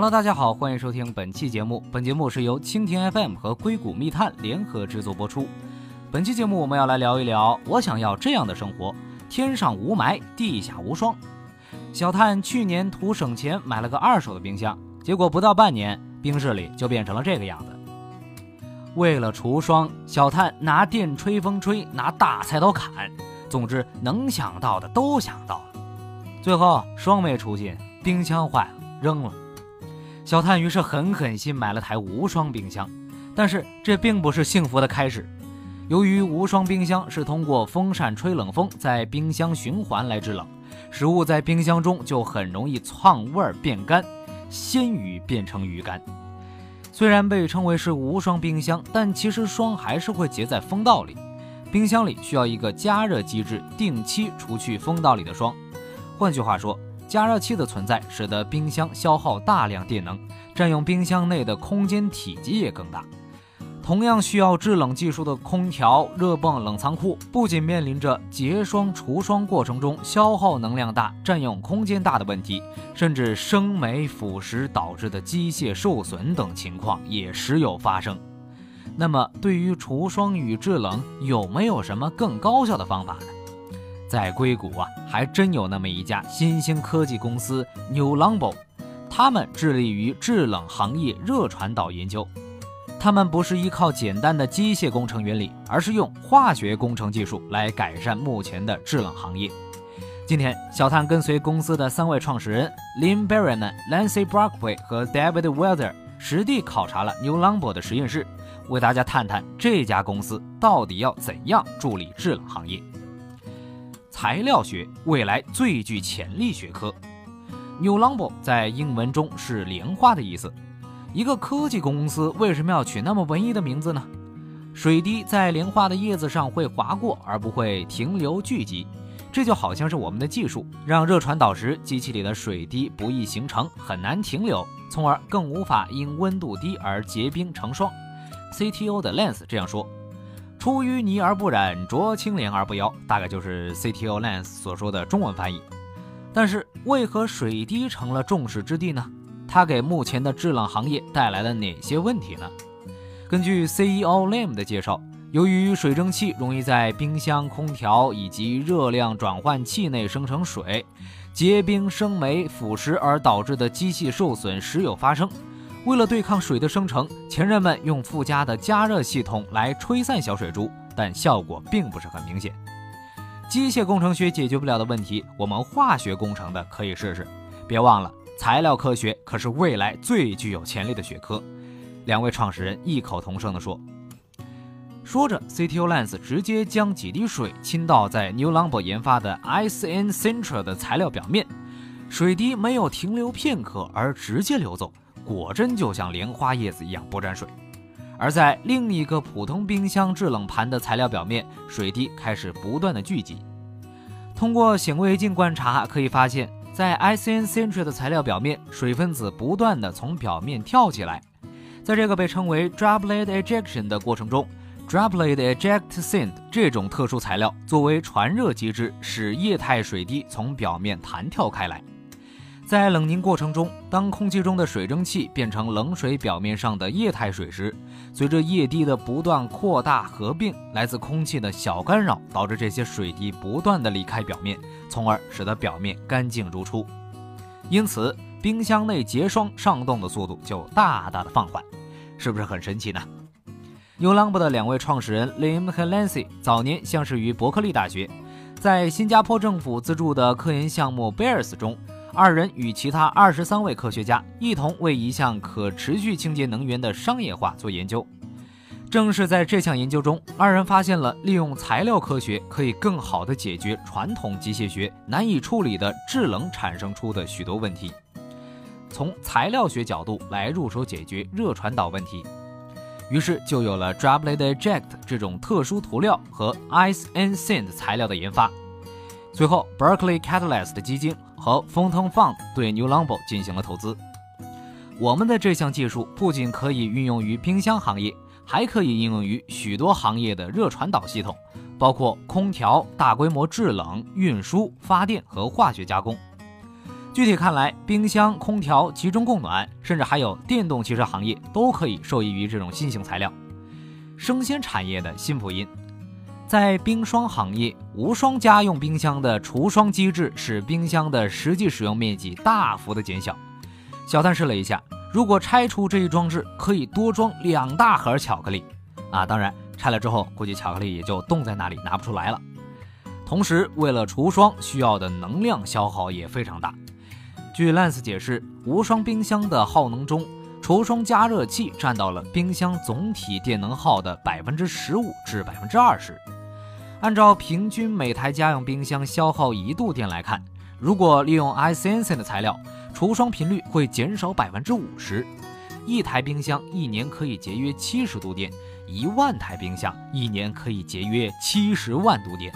Hello，大家好，欢迎收听本期节目。本节目是由蜻蜓 FM 和硅谷密探联合制作播出。本期节目我们要来聊一聊，我想要这样的生活：天上无霾，地下无霜。小探去年图省钱买了个二手的冰箱，结果不到半年，冰室里就变成了这个样子。为了除霜，小探拿电吹风吹，拿大菜刀砍，总之能想到的都想到了。最后霜没除尽，冰箱坏了，扔了。小探于是狠狠心买了台无霜冰箱，但是这并不是幸福的开始。由于无霜冰箱是通过风扇吹冷风在冰箱循环来制冷，食物在冰箱中就很容易窜味变干，鲜鱼变成鱼干。虽然被称为是无霜冰箱，但其实霜还是会结在风道里。冰箱里需要一个加热机制，定期除去风道里的霜。换句话说。加热器的存在使得冰箱消耗大量电能，占用冰箱内的空间体积也更大。同样需要制冷技术的空调、热泵冷藏库，不仅面临着结霜除霜过程中消耗能量大、占用空间大的问题，甚至生霉腐蚀导致的机械受损等情况也时有发生。那么，对于除霜与制冷，有没有什么更高效的方法呢？在硅谷啊，还真有那么一家新兴科技公司 New Lumbo，他们致力于制冷行业热传导研究。他们不是依靠简单的机械工程原理，而是用化学工程技术来改善目前的制冷行业。今天，小探跟随公司的三位创始人 Lynn Berryman、Lancy Brockway 和 David Welder 实地考察了 New Lumbo 的实验室，为大家探探这家公司到底要怎样助力制冷行业。材料学未来最具潜力学科，New Longbow 在英文中是莲花的意思。一个科技公司为什么要取那么文艺的名字呢？水滴在莲花的叶子上会划过，而不会停留聚集。这就好像是我们的技术，让热传导时机器里的水滴不易形成，很难停留，从而更无法因温度低而结冰成霜。CTO 的 Lance 这样说。出淤泥而不染，濯清涟而不妖，大概就是 CTO Lance 所说的中文翻译。但是，为何水滴成了众矢之的呢？它给目前的制冷行业带来了哪些问题呢？根据 CEO Lam 的介绍，由于水蒸气容易在冰箱、空调以及热量转换器内生成水，结冰、生霉、腐蚀而导致的机器受损时有发生。为了对抗水的生成，前人们用附加的加热系统来吹散小水珠，但效果并不是很明显。机械工程学解决不了的问题，我们化学工程的可以试试。别忘了，材料科学可是未来最具有潜力的学科。两位创始人异口同声地说。说着，CTO Lance 直接将几滴水倾倒在 New Longbow 研发的 ICN Central 的材料表面，水滴没有停留片刻，而直接流走。果真就像莲花叶子一样不沾水，而在另一个普通冰箱制冷盘的材料表面，水滴开始不断的聚集。通过显微镜观察，可以发现，在 ICN Central 的材料表面，水分子不断的从表面跳起来。在这个被称为 Droplet Ejection 的过程中，Droplet Eject Sand 这种特殊材料作为传热机制，使液态水滴从表面弹跳开来。在冷凝过程中，当空气中的水蒸气变成冷水表面上的液态水时，随着液滴的不断扩大合并，来自空气的小干扰导致这些水滴不断的离开表面，从而使得表面干净如初。因此，冰箱内结霜上冻的速度就大大的放缓，是不是很神奇呢 Newlamb 的两位创始人 Lim 和 Lancy 早年相识于伯克利大学，在新加坡政府资助的科研项目 Bears 中。二人与其他二十三位科学家一同为一项可持续清洁能源的商业化做研究。正是在这项研究中，二人发现了利用材料科学可以更好地解决传统机械学难以处理的制冷产生出的许多问题。从材料学角度来入手解决热传导问题，于是就有了 Droplet Eject 这种特殊涂料和 Ice and Sand 材料的研发。随后，Berkeley Catalyst 基金和风腾 Fund 对 New Longbow 进行了投资。我们的这项技术不仅可以运用于冰箱行业，还可以应用于许多行业的热传导系统，包括空调、大规模制冷、运输、发电和化学加工。具体看来，冰箱、空调、集中供暖，甚至还有电动汽车行业，都可以受益于这种新型材料。生鲜产业的新福音，在冰霜行业，无霜家用冰箱的除霜机制使冰箱的实际使用面积大幅的减小。小探试了一下，如果拆除这一装置，可以多装两大盒巧克力。啊，当然拆了之后，估计巧克力也就冻在那里拿不出来了。同时，为了除霜，需要的能量消耗也非常大。据 Lance 解释，无霜冰箱的耗能中，除霜加热器占到了冰箱总体电能耗的百分之十五至百分之二十。按照平均每台家用冰箱消耗一度电来看，如果利用 iSense 的材料，除霜频率会减少百分之五十。一台冰箱一年可以节约七十度电，一万台冰箱一年可以节约七十万度电。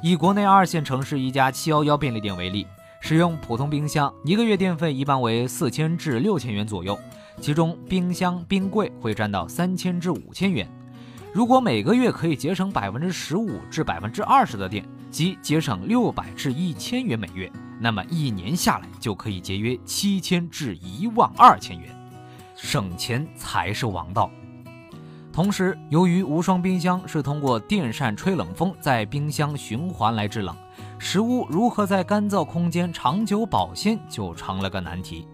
以国内二线城市一家七幺幺便利店为例。使用普通冰箱，一个月电费一般为四千至六千元左右，其中冰箱、冰柜会占到三千至五千元。如果每个月可以节省百分之十五至百分之二十的电，即节省六百至一千元每月，那么一年下来就可以节约七千至一万二千元，省钱才是王道。同时，由于无霜冰箱是通过电扇吹冷风在冰箱循环来制冷。食物如何在干燥空间长久保鲜就成了个难题。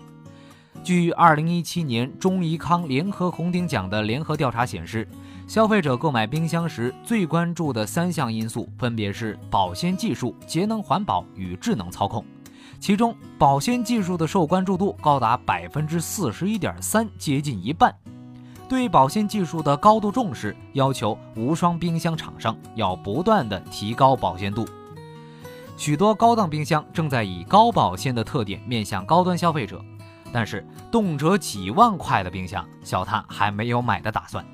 据2017年中怡康联合红顶奖的联合调查显示，消费者购买冰箱时最关注的三项因素分别是保鲜技术、节能环保与智能操控。其中，保鲜技术的受关注度高达百分之四十一点三，接近一半。对保鲜技术的高度重视，要求无霜冰箱厂商要不断的提高保鲜度。许多高档冰箱正在以高保鲜的特点面向高端消费者，但是动辄几万块的冰箱，小探还没有买的打算。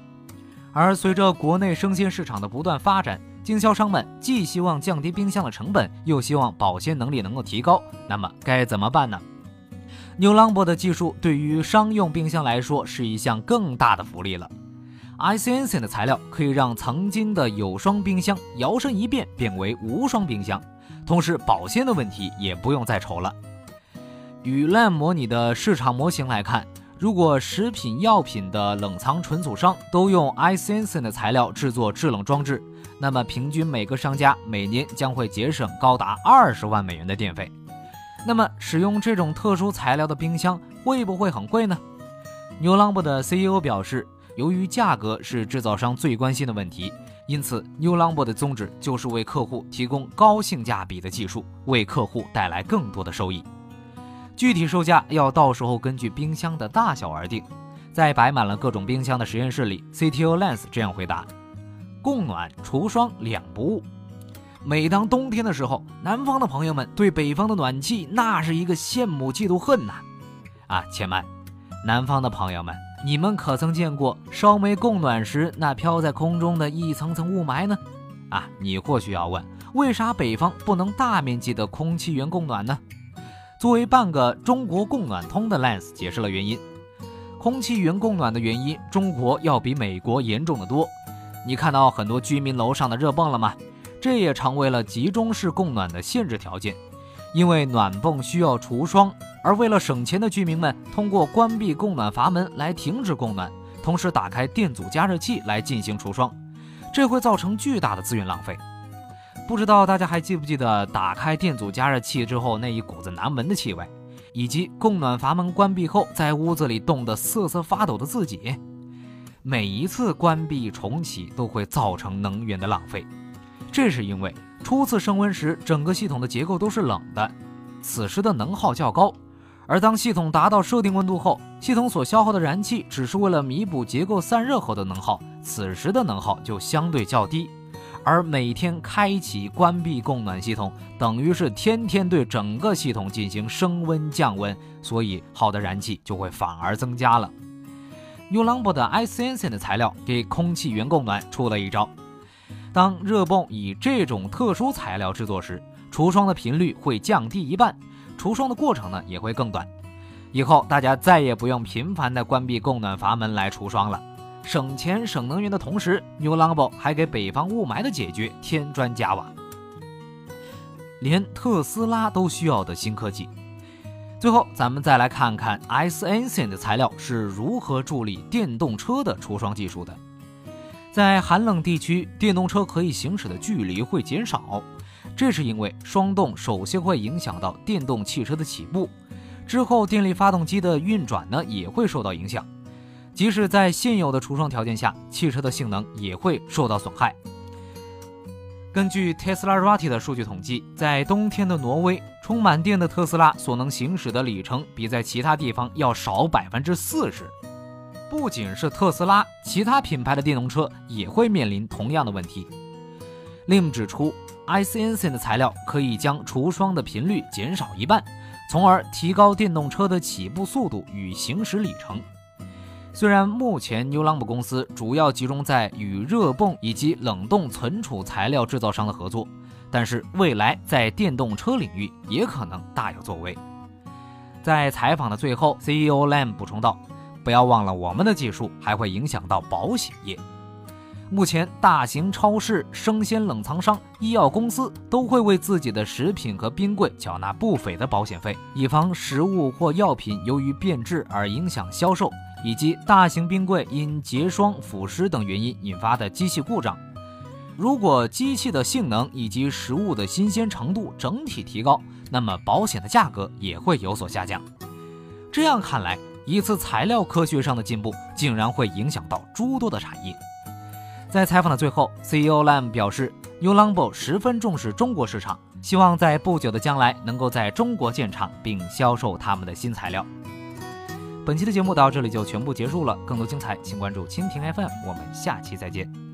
而随着国内生鲜市场的不断发展，经销商们既希望降低冰箱的成本，又希望保鲜能力能够提高，那么该怎么办呢？New Longbo 的技术对于商用冰箱来说是一项更大的福利了。iSense 的材料可以让曾经的有霜冰箱摇身一变变为无霜冰箱。同时，保鲜的问题也不用再愁了。与 LAM 模拟的市场模型来看，如果食品药品的冷藏存储商都用 iSense 的材料制作制冷装置，那么平均每个商家每年将会节省高达二十万美元的电费。那么，使用这种特殊材料的冰箱会不会很贵呢？New l o n b 的 CEO 表示，由于价格是制造商最关心的问题。因此，New Longboard 的宗旨就是为客户提供高性价比的技术，为客户带来更多的收益。具体售价要到时候根据冰箱的大小而定。在摆满了各种冰箱的实验室里，CTO Lance 这样回答：“供暖、除霜两不误。每当冬天的时候，南方的朋友们对北方的暖气那是一个羡慕、嫉妒、恨呐！啊，且慢，南方的朋友们。”你们可曾见过烧煤供暖时那飘在空中的一层层雾霾呢？啊，你或许要问，为啥北方不能大面积的空气源供暖呢？作为半个中国供暖通的 Lens 解释了原因：空气源供暖的原因，中国要比美国严重的多。你看到很多居民楼上的热泵了吗？这也成为了集中式供暖的限制条件，因为暖泵需要除霜。而为了省钱的居民们，通过关闭供暖阀门来停止供暖，同时打开电阻加热器来进行除霜，这会造成巨大的资源浪费。不知道大家还记不记得打开电阻加热器之后那一股子难闻的气味，以及供暖阀门关闭后在屋子里冻得瑟瑟发抖的自己？每一次关闭重启都会造成能源的浪费，这是因为初次升温时整个系统的结构都是冷的，此时的能耗较高。而当系统达到设定温度后，系统所消耗的燃气只是为了弥补结构散热后的能耗，此时的能耗就相对较低。而每天开启、关闭供暖系统，等于是天天对整个系统进行升温降温，所以耗的燃气就会反而增加了。u l o n b 的 iSense 的材料给空气源供暖出了一招：当热泵以这种特殊材料制作时，除霜的频率会降低一半。除霜的过程呢也会更短，以后大家再也不用频繁的关闭供暖阀门来除霜了，省钱省能源的同时，New Longbow 还给北方雾霾的解决添砖加瓦。连特斯拉都需要的新科技，最后，咱们再来看看 S N C 的材料是如何助力电动车的除霜技术的。在寒冷地区，电动车可以行驶的距离会减少，这是因为霜冻首先会影响到电动汽车的起步，之后电力发动机的运转呢也会受到影响。即使在现有的除霜条件下，汽车的性能也会受到损害。根据 Teslarati 的数据统计，在冬天的挪威，充满电的特斯拉所能行驶的里程比在其他地方要少百分之四十。不仅是特斯拉，其他品牌的电动车也会面临同样的问题。Lim 指出，ICNC 的材料可以将除霜的频率减少一半，从而提高电动车的起步速度与行驶里程。虽然目前 New Long 公司主要集中在与热泵以及冷冻存储材料制造商的合作，但是未来在电动车领域也可能大有作为。在采访的最后，CEO Lam 补充道：“不要忘了，我们的技术还会影响到保险业。目前，大型超市、生鲜冷藏商、医药公司都会为自己的食品和冰柜缴纳不菲的保险费，以防食物或药品由于变质而影响销售。”以及大型冰柜因结霜、腐蚀等原因引发的机器故障，如果机器的性能以及食物的新鲜程度整体提高，那么保险的价格也会有所下降。这样看来，一次材料科学上的进步，竟然会影响到诸多的产业。在采访的最后，CEO Lam 表示，New l o n b o 十分重视中国市场，希望在不久的将来能够在中国建厂并销售他们的新材料。本期的节目到这里就全部结束了，更多精彩请关注蜻蜓 FM，我们下期再见。